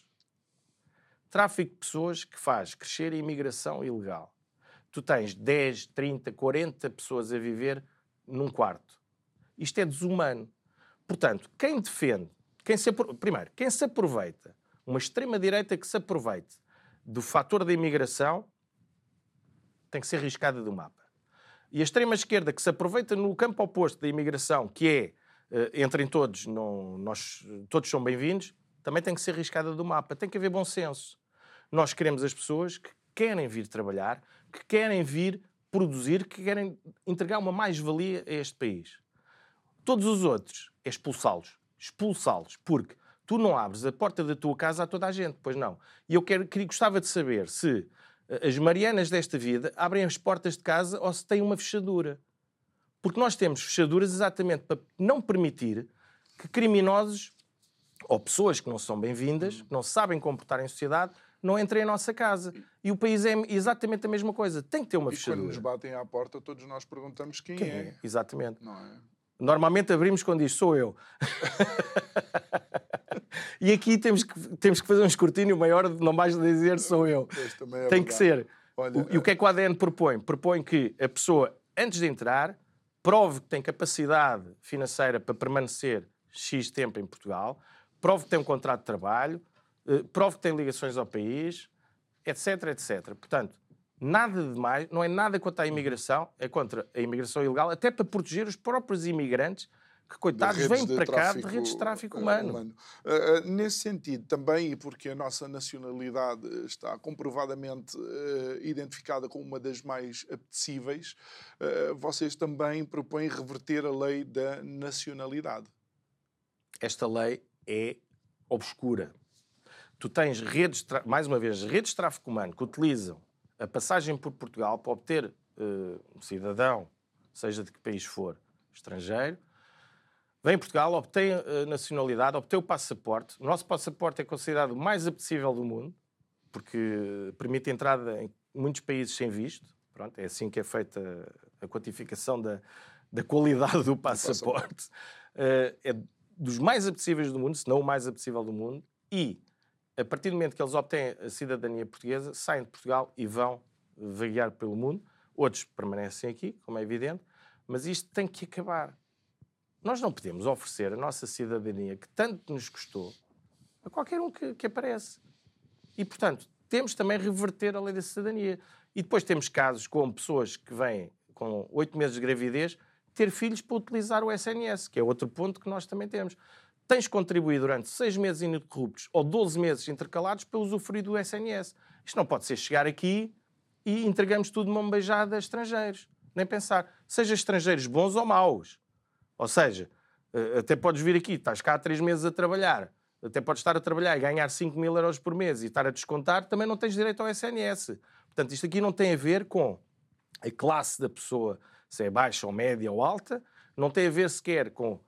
Speaker 2: Tráfico de pessoas que faz crescer a imigração ilegal. Tu tens 10, 30, 40 pessoas a viver num quarto. Isto é desumano. Portanto, quem defende, quem se, primeiro, quem se aproveita, uma extrema-direita que se aproveite do fator da imigração, tem que ser riscada do mapa. E a extrema-esquerda, que se aproveita no campo oposto da imigração, que é uh, entrem todos, não, nós, todos são bem-vindos, também tem que ser riscada do mapa. Tem que haver bom senso. Nós queremos as pessoas que querem vir trabalhar, que querem vir produzir, que querem entregar uma mais-valia a este país. Todos os outros é expulsá-los. Expulsá-los. Porque tu não abres a porta da tua casa a toda a gente, pois não. E eu quero, queria, gostava de saber se as Marianas desta vida abrem as portas de casa ou se têm uma fechadura. Porque nós temos fechaduras exatamente para não permitir que criminosos ou pessoas que não são bem-vindas, que não sabem comportar em sociedade, não entrem em nossa casa. E o país é exatamente a mesma coisa. Tem que ter uma
Speaker 1: e
Speaker 2: fechadura.
Speaker 1: quando nos batem à porta, todos nós perguntamos quem,
Speaker 2: Quem
Speaker 1: é.
Speaker 2: é? Exatamente.
Speaker 1: É?
Speaker 2: Normalmente abrimos quando diz sou eu. (laughs) e aqui temos que, temos que fazer um escrutínio maior não mais dizer sou eu.
Speaker 1: É
Speaker 2: Tem que ser.
Speaker 1: Olha,
Speaker 2: e o que é que o ADN propõe? Propõe que a pessoa, antes de entrar, prove que tem capacidade financeira para permanecer X tempo em Portugal, prove que tem um contrato de trabalho, eh, prove que tem ligações ao país, etc, etc. Portanto, nada de mais, não é nada contra a imigração, é contra a imigração ilegal, até para proteger os próprios imigrantes que,
Speaker 1: de
Speaker 2: coitados, vêm
Speaker 1: de
Speaker 2: para cá de
Speaker 1: tráfico,
Speaker 2: redes de tráfico
Speaker 1: eh,
Speaker 2: humano.
Speaker 1: Uh, uh, nesse sentido, também, e porque a nossa nacionalidade está comprovadamente uh, identificada como uma das mais apetecíveis, vocês também propõem reverter a lei da nacionalidade.
Speaker 2: esta lei é obscura. Tu tens redes, mais uma vez, redes de tráfico humano que utilizam a passagem por Portugal para obter eh, um cidadão, seja de que país for, estrangeiro, vem a Portugal, obtém a nacionalidade, obtém o passaporte. O nosso passaporte é considerado o mais apetecível do mundo, porque permite entrada em muitos países sem visto. Pronto, é assim que é feita a quantificação da, da qualidade do passaporte. Eh, é dos mais apetecíveis do mundo, se não o mais apetecível do mundo, e a partir do momento que eles obtêm a cidadania portuguesa, saem de Portugal e vão vaguear pelo mundo. Outros permanecem aqui, como é evidente, mas isto tem que acabar. Nós não podemos oferecer a nossa cidadania, que tanto nos custou, a qualquer um que, que aparece. E, portanto, temos também reverter a lei da cidadania. E depois temos casos como pessoas que vêm com oito meses de gravidez ter filhos para utilizar o SNS, que é outro ponto que nós também temos. Tens contribuído durante seis meses ininterruptos ou 12 meses intercalados para usufruir do SNS. Isto não pode ser chegar aqui e entregamos tudo de mão beijada a estrangeiros. Nem pensar. Seja estrangeiros bons ou maus. Ou seja, eh, até podes vir aqui, estás cá há três meses a trabalhar, até podes estar a trabalhar e ganhar 5 mil euros por mês e estar a descontar, também não tens direito ao SNS. Portanto, isto aqui não tem a ver com a classe da pessoa, se é baixa ou média ou alta, não tem a ver sequer com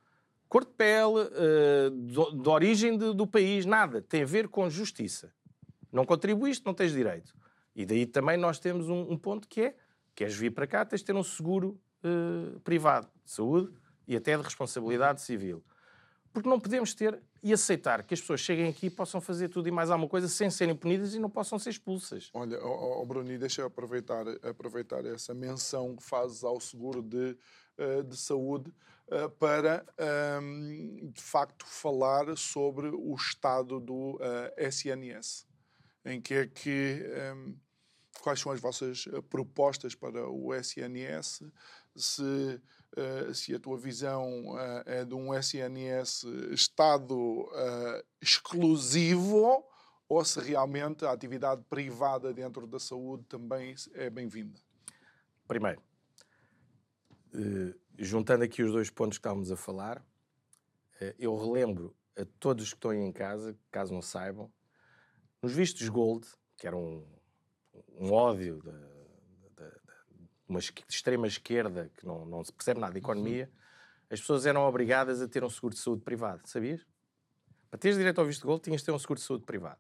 Speaker 2: cor de pele, eh, de, origem do país, nada. Tem a ver com justiça. Não contribuíste, não tens direito. E daí também nós temos um, um ponto que é, queres vir para cá, tens de ter um seguro eh, privado de saúde e até de responsabilidade civil. Porque não podemos ter e aceitar que as pessoas cheguem aqui e possam fazer tudo e mais alguma coisa sem serem punidas e não possam ser expulsas.
Speaker 1: Olha, oh, oh, Bruni, deixa eu aproveitar, aproveitar essa menção que fazes ao seguro de, eh, de saúde eh, para, ehm, de facto, falar sobre o estado do eh, SNS. Em que é que. ehm, quais são as vossas eh, propostas para o SNS? Se, eh, se a tua visão eh, é de um SNS Estado eh, exclusivo ou se realmente a atividade privada dentro da saúde também é bem-vinda.
Speaker 2: Primeiro, eh, juntando aqui os dois pontos que estávamos a falar, eh, eu relembro a todos que estão aí em casa, caso não saibam, nos vistos Gold, que era um, um ódio da, uma de extrema esquerda que não, não se percebe nada de economia, as pessoas eram obrigadas a ter um seguro de saúde privado, sabias? Para teres direito ao visto Gold, tinhas de ter um seguro de saúde privado.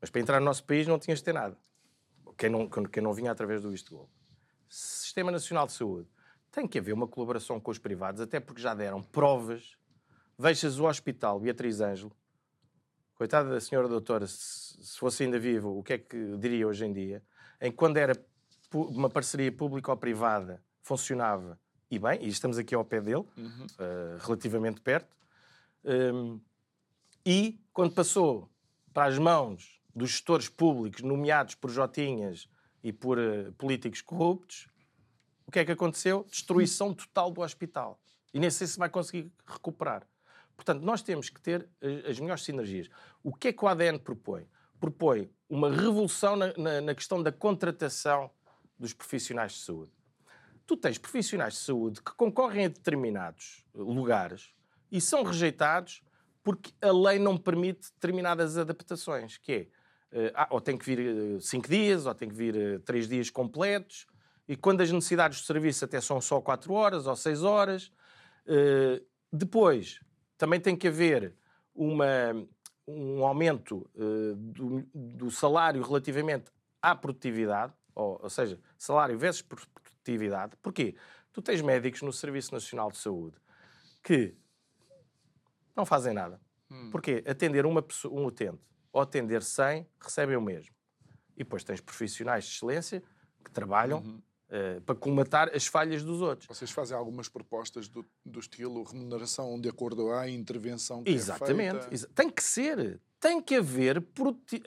Speaker 2: Mas para entrar no nosso país não tinhas de ter nada. Quem não, quem não vinha através do visto Gold. Sistema Nacional de Saúde. Tem que haver uma colaboração com os privados, até porque já deram provas. Vejas o hospital Beatriz Ângelo. Coitada da senhora doutora, se, se fosse ainda vivo, o que é que diria hoje em dia? Em que quando era uma parceria pública ou privada, funcionava e bem, e estamos aqui ao pé dele, eh, relativamente perto, Hum, e quando passou para as mãos dos gestores públicos nomeados por Jotinhas e por eh, políticos corruptos, o que é que aconteceu? Destruição total do hospital. E nem sei se vai conseguir recuperar. Portanto, nós temos que ter eh, as melhores sinergias. O que é que o ADN propõe? Propõe uma revolução na, na- na questão da contratação dos profissionais de saúde. Tu tens profissionais de saúde que concorrem a determinados eh, lugares e são rejeitados porque a lei não permite determinadas adaptações, que é, eh, ah, ou tem que vir 5 dias, ou tem que vir 3 dias completos, e quando as necessidades de serviço até são só 4 horas ou 6 horas. Depois, também tem que haver uma, um aumento do, do, salário relativamente à produtividade, ou, ou, seja, salário versus produtividade. Porquê? Tu tens médicos no Serviço Nacional de Saúde que não fazem nada. Hum. Porquê? Atender uma pessoa, um utente ou atender 100 recebem o mesmo. E depois tens profissionais de excelência que trabalham uhum. uh, para comatar as falhas dos outros.
Speaker 1: Vocês fazem algumas propostas do, do estilo remuneração de acordo à intervenção que
Speaker 2: Exatamente.
Speaker 1: é feita?
Speaker 2: Tem que ser. Tem que haver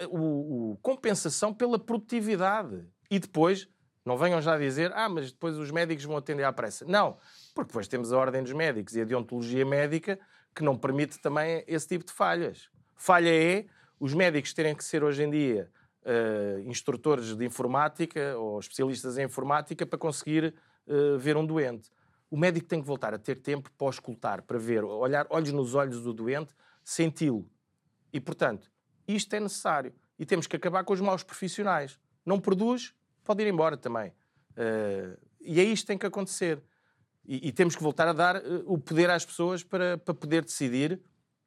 Speaker 2: o, o, compensação pela produtividade. E depois, não venham já dizer, ah, mas depois os médicos vão atender à pressa. Não, porque depois temos a ordem dos médicos e a deontologia médica que não permite também esse tipo de falhas. Falha é os médicos terem que ser hoje em dia uh, instrutores de informática ou especialistas em informática para conseguir uh, ver um doente. O médico tem que voltar a ter tempo para escutar, para ver, olhar olhos nos olhos do doente, senti-lo. E, portanto, isto é necessário. E temos que acabar com os maus profissionais. Não produz, pode ir embora também. Uh, e é isto que tem que acontecer. E, e temos que voltar a dar uh, o poder às pessoas para, para poder decidir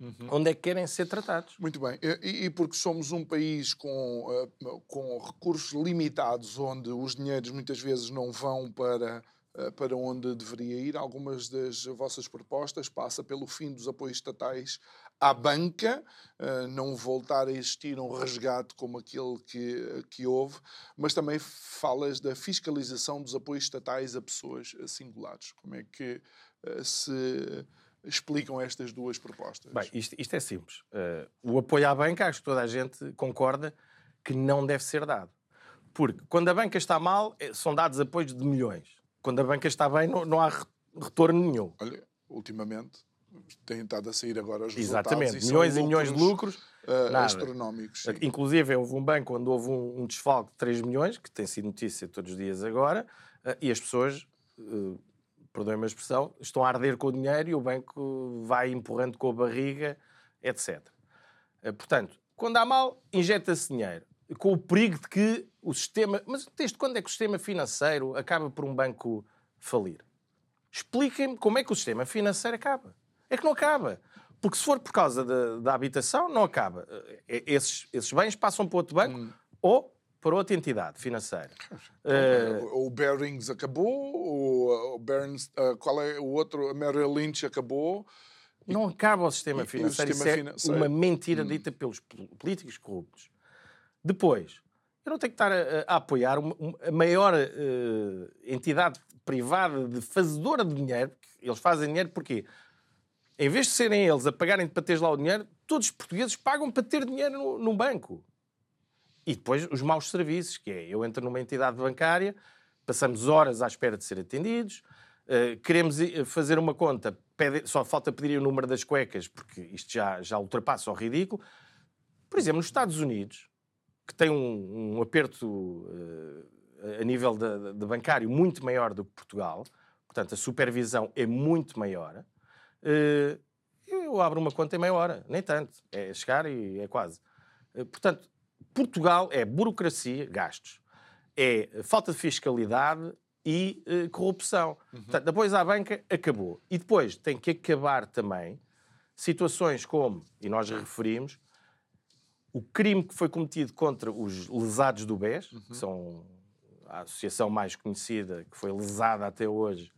Speaker 2: Uhum. Onde é que querem ser tratados?
Speaker 1: Muito bem. E, e porque somos um país com, uh, com recursos limitados, onde os dinheiros muitas vezes não vão para, uh, para onde deveria ir, algumas das vossas propostas passa pelo fim dos apoios estatais à banca, uh, não voltar a existir um resgate como aquele que, que houve, mas também falas da fiscalização dos apoios estatais a pessoas singulares. Como é que se explicam estas duas propostas?
Speaker 2: Bem, isto, isto é simples. Uh, o apoio à banca, acho que toda a gente concorda que não deve ser dado. Porque quando a banca está mal, eh, são dados apoios de milhões. Quando a banca está bem, não, não há retorno nenhum.
Speaker 1: Olha, ultimamente têm estado a sair agora os
Speaker 2: Exatamente, resultados. milhões e milhões de lucros.
Speaker 1: Uh, astronómicos.
Speaker 2: Sim. Inclusive, houve um banco onde houve um, um, desfalque de 3 milhões, que tem sido notícia todos os dias agora, uh, e as pessoas uh, perdoem-me a expressão, estão a arder com o dinheiro e o banco vai empurrando com a barriga, etc. Eh, portanto, quando há mal, injeta-se dinheiro, com o perigo de que o sistema. Mas desde quando é que o sistema financeiro acaba por um banco falir? Expliquem-me como é que o sistema financeiro acaba. É que não acaba. Porque se for por causa da, da habitação, não acaba. Eh, esses, esses bens passam para outro banco hum. ou para outra entidade financeira.
Speaker 1: Uh, o Barings acabou, o, o Barings, uh, qual é o outro? A Merrill Lynch acabou.
Speaker 2: Não acaba o sistema financeiro. O sistema Isso é uma mentira hum. dita pelos políticos corruptos. Depois, eu não tenho que estar a, a apoiar uma, uma, a maior uh, entidade privada de fazedora de dinheiro. Eles fazem dinheiro porque, em vez de serem eles a pagarem para ter lá o dinheiro, todos os portugueses pagam para ter dinheiro no, no banco. E depois os maus serviços, que é eu entro numa entidade bancária, passamos horas à espera de ser atendidos, uh, queremos fazer uma conta, pede, só falta pedir o número das cuecas, porque isto já, já ultrapassa o ridículo. Por exemplo, nos Estados Unidos, que tem um, um aperto uh, a nível de, de, bancário muito maior do que Portugal, portanto a supervisão é muito maior, eu abro uma conta em meia hora, nem tanto, é chegar e é quase. portanto, Portugal é burocracia, gastos, é falta de fiscalidade e uh, corrupção. Uhum. Portanto, depois à banca acabou. E depois tem que acabar também situações como, e nós referimos, o crime que foi cometido contra os lesados do BES, uhum. que são a associação mais conhecida, que foi lesada até hoje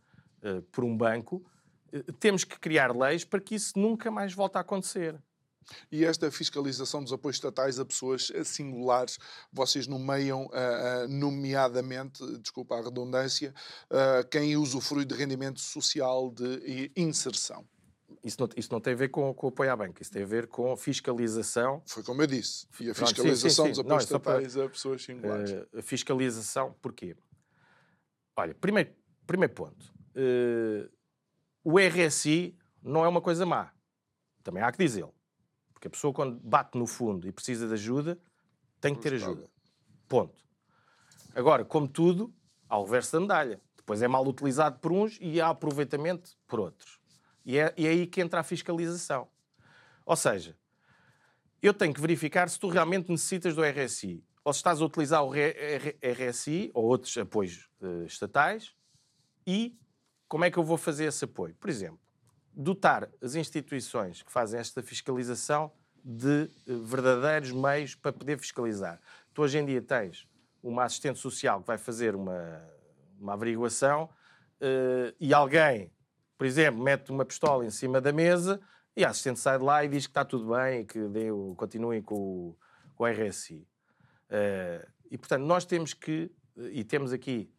Speaker 2: por um banco, temos que criar leis para que isso nunca mais volte a acontecer.
Speaker 1: E esta fiscalização dos apoios estatais a pessoas singulares, vocês nomeiam, uh, uh, nomeadamente, desculpa a redundância, uh, quem usufrui de rendimento social de inserção.
Speaker 2: Isso não, isso não tem a ver com, com o apoio à banca, isso tem a ver com fiscalização.
Speaker 1: Foi como eu disse. E a fiscalização Pronto, sim, sim, sim. dos apoios não, estatais para, a pessoas singulares.
Speaker 2: a fiscalização, porquê? Olha, primeiro, primeiro ponto. O RSI não é uma coisa má. Também há que dizê-lo. Porque a pessoa, quando bate no fundo e precisa de ajuda, tem que ter ajuda. Ponto. Agora, como tudo, há o reverso da medalha. Depois é mal utilizado por uns e há aproveitamento por outros. E é, e é aí que entra a fiscalização. Ou seja, eu tenho que verificar se tu realmente necessitas do RSI. ou se estás a utilizar o RSI ou outros apoios uh, estatais e como é que eu vou fazer esse apoio? Por exemplo, dotar as instituições que fazem esta fiscalização de uh, verdadeiros meios para poder fiscalizar. Tu hoje em dia tens uma assistente social que vai fazer uma, uma averiguação uh, e alguém, por exemplo, mete uma pistola em cima da mesa e a assistente sai de lá e diz que está tudo bem e que deu, continuem com o, com o RSI. Uh, e, portanto, nós temos que, e temos aqui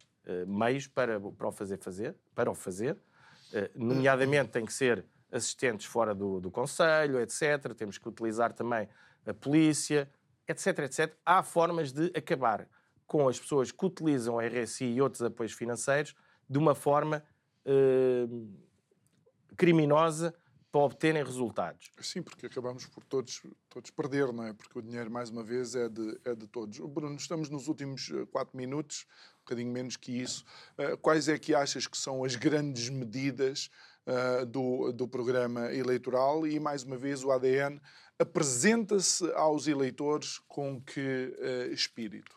Speaker 2: meios para, para o fazer, fazer, para o fazer, uh, nomeadamente tem que ser assistentes fora do, do Conselho, etc. Temos que utilizar também a polícia, etc, etc. Há formas de acabar com as pessoas que utilizam o RSI e outros apoios financeiros de uma forma criminosa para obterem resultados.
Speaker 1: Sim, porque acabamos por todos, todos perder, não é? Porque o dinheiro, mais uma vez, é de, é de todos. Bruno, estamos nos últimos eh, quatro minutos, bocadinho menos que isso. Uh, quais é que achas que são as grandes medidas uh, do, do programa eleitoral? E, mais uma vez, o ADN apresenta-se aos eleitores com que uh, espírito?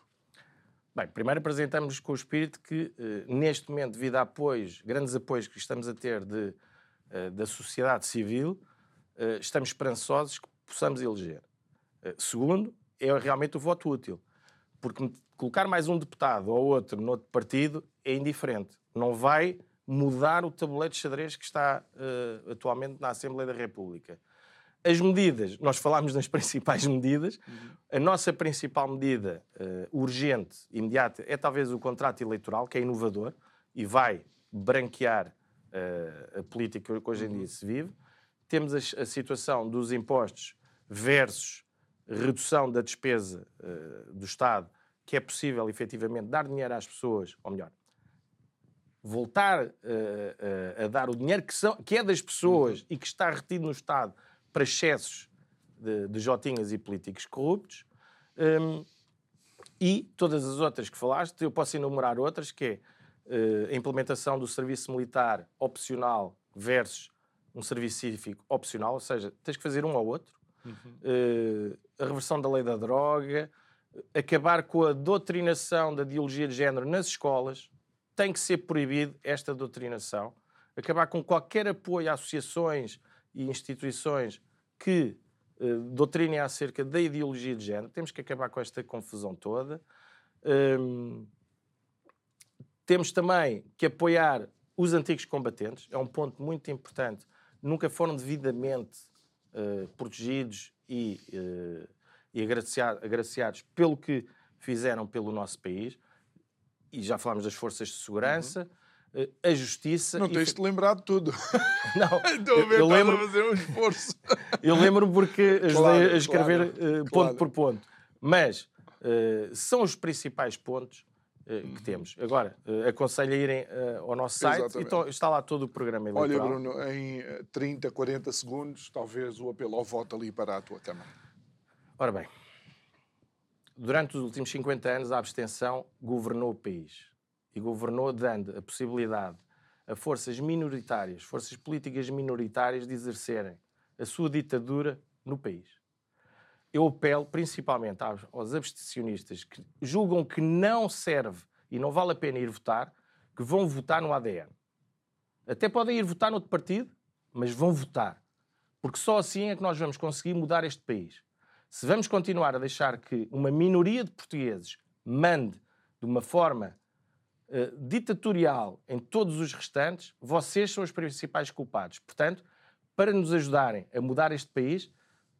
Speaker 2: Bem, primeiro apresentamos com o espírito que, neste momento, devido a apoios, grandes apoios que estamos a ter de eh, da sociedade civil, eh, estamos esperançosos que possamos eleger. Eh, segundo, é realmente o voto útil. Porque colocar mais um deputado ou outro no outro partido é indiferente. Não vai mudar o tabuleiro de xadrez que está uh, atualmente na Assembleia da República. As medidas, nós falámos das (laughs) principais medidas, uhum. a nossa principal medida uh, urgente, imediata, é talvez o contrato eleitoral, que é inovador e vai branquear a política que hoje em dia uhum. se vive. Temos a, a situação dos impostos versus redução da despesa uh, do Estado, que é possível efetivamente dar dinheiro às pessoas, ou melhor, voltar uh, uh, a dar o dinheiro que, são, que é das pessoas uhum. e que está retido no Estado para excessos de, de jotinhas e políticos corruptos. Um, e todas as outras que falaste, eu posso enumerar outras, que é uh, a implementação do serviço militar opcional versus um serviço cívico opcional, ou seja, tens que fazer um ou outro. Uhum. Uh, a reversão da lei da droga, acabar com a doutrinação da ideologia de género nas escolas, tem que ser proibido esta doutrinação, acabar com qualquer apoio a associações e instituições que uh, doutrinem acerca da ideologia de género, temos que acabar com esta confusão toda. Um, temos também que apoiar os antigos combatentes, é um ponto muito importante. Nunca foram devidamente uh, protegidos e, uh, e agraciados, pelo que fizeram pelo nosso país. E já falámos das forças de segurança. Uhum. Uh, a justiça.
Speaker 1: Não tens de lembrar de tudo. (laughs)
Speaker 2: Não, (laughs)
Speaker 1: Estou a ver, eu lembro a fazer um esforço. (laughs)
Speaker 2: eu lembro porque ajudei claro, a escrever claro, ponto claro. por ponto. Mas são os principais pontos eh, que uhum. temos. Agora, uh, aconselho a irem uh, ao nosso site Exatamente. e então está lá todo o programa eleitoral.
Speaker 1: Olha, Bruno, em 30, 40 segundos, talvez o apelo ao voto ali para a tua Câmara.
Speaker 2: Ora bem, durante os últimos 50 anos a abstenção governou o país e governou dando a possibilidade a forças minoritárias, forças políticas minoritárias de exercerem a sua ditadura no país eu apelo principalmente aos, abstencionistas que julgam que não serve e não vale a pena ir votar, que vão votar no ADN. Até podem ir votar noutro partido, mas vão votar. Porque só assim é que nós vamos conseguir mudar este país. Se vamos continuar a deixar que uma minoria de portugueses mande de uma forma uh, ditatorial em todos os restantes, vocês são os principais culpados. Portanto, para nos ajudarem a mudar este país,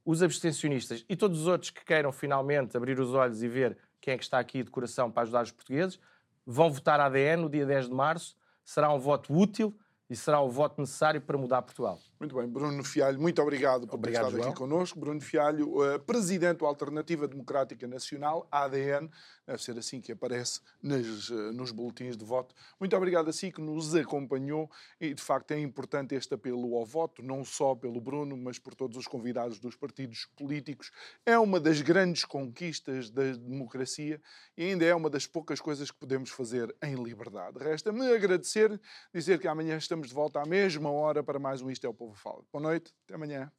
Speaker 2: os abstencionistas e todos os outros que queiram finalmente abrir os olhos e ver quem é que está aqui de coração para ajudar os portugueses, vão votar ADN no dia 10 de março. Será um voto útil e será o voto necessário para mudar Portugal.
Speaker 1: Muito bem, Bruno Fialho, muito obrigado por
Speaker 2: obrigado,
Speaker 1: ter estado
Speaker 2: João.
Speaker 1: aqui connosco. Bruno Fialho, uh, presidente da Alternativa Democrática Nacional, ADN, deve ser assim que aparece nos, uh, nos boletins de voto. Muito obrigado a si que nos acompanhou e, de facto, é importante este apelo ao voto, não só pelo Bruno, mas por todos os convidados dos partidos políticos. É uma das grandes conquistas da democracia e ainda é uma das poucas coisas que podemos fazer em liberdade. Resta-me agradecer, dizer que amanhã estamos estamos de volta à mesma hora para mais um Isto é o Povo Fala. Boa noite, até amanhã.